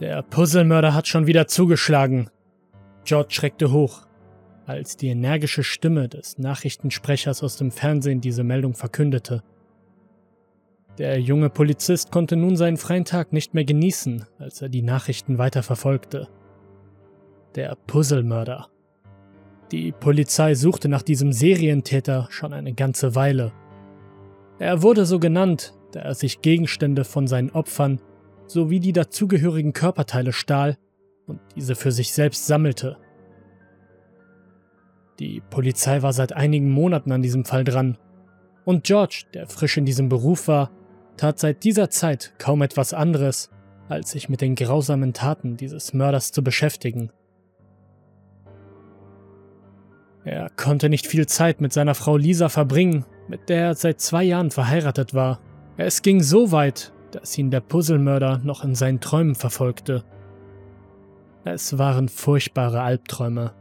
Der Puzzlemörder hat schon wieder zugeschlagen. George schreckte hoch, als die energische Stimme des Nachrichtensprechers aus dem Fernsehen diese Meldung verkündete. Der junge Polizist konnte nun seinen freien Tag nicht mehr genießen, als er die Nachrichten weiter verfolgte. Der Puzzlemörder. Die Polizei suchte nach diesem Serientäter schon eine ganze Weile. Er wurde so genannt, da er sich Gegenstände von seinen Opfern sowie die dazugehörigen Körperteile stahl und diese für sich selbst sammelte. Die Polizei war seit einigen Monaten an diesem Fall dran, und George, der frisch in diesem Beruf war, tat seit dieser Zeit kaum etwas anderes, als sich mit den grausamen Taten dieses Mörders zu beschäftigen. Er konnte nicht viel Zeit mit seiner Frau Lisa verbringen, mit der er seit zwei Jahren verheiratet war. Es ging so weit, dass ihn der Puzzlemörder noch in seinen Träumen verfolgte. Es waren furchtbare Albträume.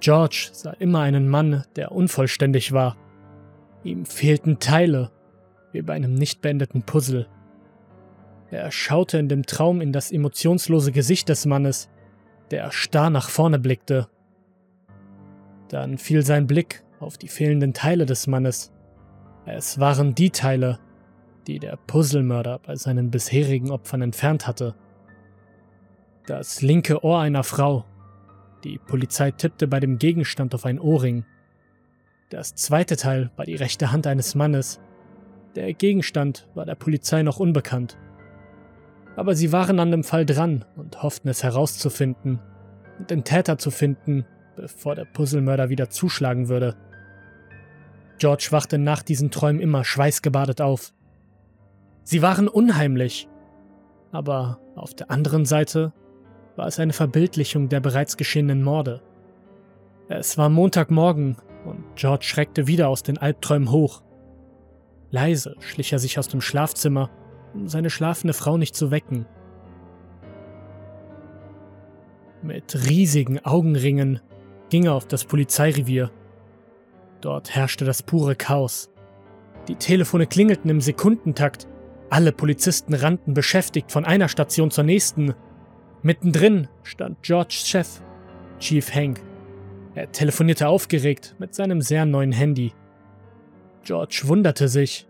George sah immer einen Mann, der unvollständig war. Ihm fehlten Teile, wie bei einem nicht beendeten Puzzle. Er schaute in dem Traum in das emotionslose Gesicht des Mannes, der starr nach vorne blickte. Dann fiel sein Blick auf die fehlenden Teile des Mannes. Es waren die Teile, die der Puzzlemörder bei seinen bisherigen Opfern entfernt hatte. Das linke Ohr einer Frau. Die Polizei tippte bei dem Gegenstand auf ein Ohrring. Das zweite Teil war die rechte Hand eines Mannes. Der Gegenstand war der Polizei noch unbekannt. Aber sie waren an dem Fall dran und hofften es herauszufinden und den Täter zu finden, bevor der Puzzlemörder wieder zuschlagen würde. George wachte nach diesen Träumen immer schweißgebadet auf. Sie waren unheimlich, aber auf der anderen Seite war es eine Verbildlichung der bereits geschehenen Morde. Es war Montagmorgen und George schreckte wieder aus den Albträumen hoch. Leise schlich er sich aus dem Schlafzimmer, um seine schlafende Frau nicht zu wecken. Mit riesigen Augenringen ging er auf das Polizeirevier. Dort herrschte das pure Chaos. Die Telefone klingelten im Sekundentakt alle Polizisten rannten beschäftigt von einer Station zur nächsten. Mittendrin stand Georges Chef, Chief Hank. Er telefonierte aufgeregt mit seinem sehr neuen Handy. George wunderte sich.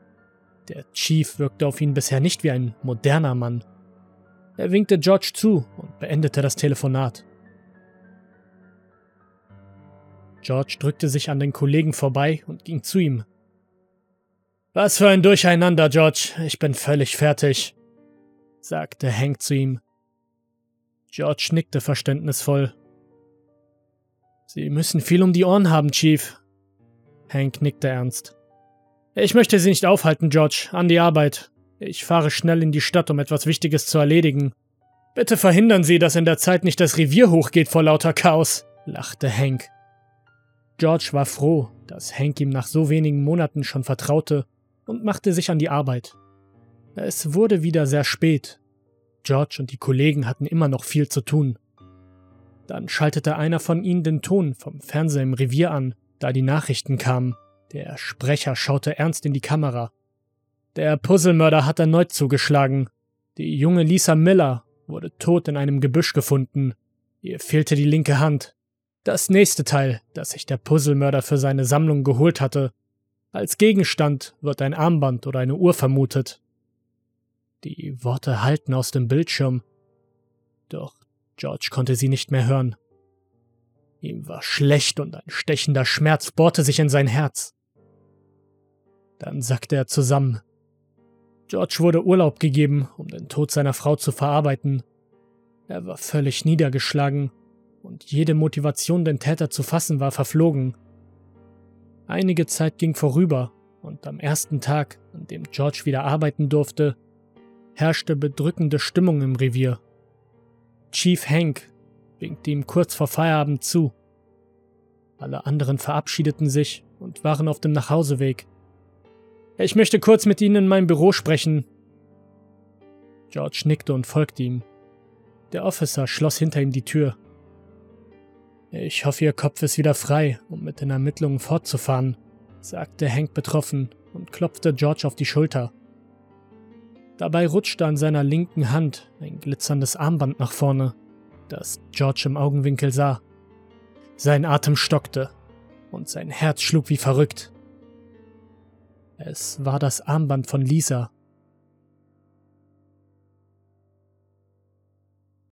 Der Chief wirkte auf ihn bisher nicht wie ein moderner Mann. Er winkte George zu und beendete das Telefonat. George drückte sich an den Kollegen vorbei und ging zu ihm. Was für ein Durcheinander, George. Ich bin völlig fertig, sagte Hank zu ihm. George nickte verständnisvoll. Sie müssen viel um die Ohren haben, Chief. Hank nickte ernst. Ich möchte Sie nicht aufhalten, George. An die Arbeit. Ich fahre schnell in die Stadt, um etwas Wichtiges zu erledigen. Bitte verhindern Sie, dass in der Zeit nicht das Revier hochgeht vor lauter Chaos, lachte Hank. George war froh, dass Hank ihm nach so wenigen Monaten schon vertraute und machte sich an die Arbeit. Es wurde wieder sehr spät. George und die Kollegen hatten immer noch viel zu tun. Dann schaltete einer von ihnen den Ton vom Fernseher im Revier an, da die Nachrichten kamen. Der Sprecher schaute ernst in die Kamera. Der Puzzlemörder hat erneut zugeschlagen. Die junge Lisa Miller wurde tot in einem Gebüsch gefunden. Ihr fehlte die linke Hand. Das nächste Teil, das sich der Puzzlemörder für seine Sammlung geholt hatte, als Gegenstand wird ein Armband oder eine Uhr vermutet. Die Worte hallten aus dem Bildschirm, doch George konnte sie nicht mehr hören. Ihm war schlecht und ein stechender Schmerz bohrte sich in sein Herz. Dann sackte er zusammen. George wurde Urlaub gegeben, um den Tod seiner Frau zu verarbeiten. Er war völlig niedergeschlagen und jede Motivation, den Täter zu fassen, war verflogen. Einige Zeit ging vorüber und am ersten Tag, an dem George wieder arbeiten durfte, herrschte bedrückende Stimmung im Revier. Chief Hank winkte ihm kurz vor Feierabend zu. Alle anderen verabschiedeten sich und waren auf dem Nachhauseweg. Ich möchte kurz mit Ihnen in meinem Büro sprechen. George nickte und folgte ihm. Der Officer schloss hinter ihm die Tür. Ich hoffe, Ihr Kopf ist wieder frei, um mit den Ermittlungen fortzufahren, sagte Hank betroffen und klopfte George auf die Schulter. Dabei rutschte an seiner linken Hand ein glitzerndes Armband nach vorne, das George im Augenwinkel sah. Sein Atem stockte und sein Herz schlug wie verrückt. Es war das Armband von Lisa,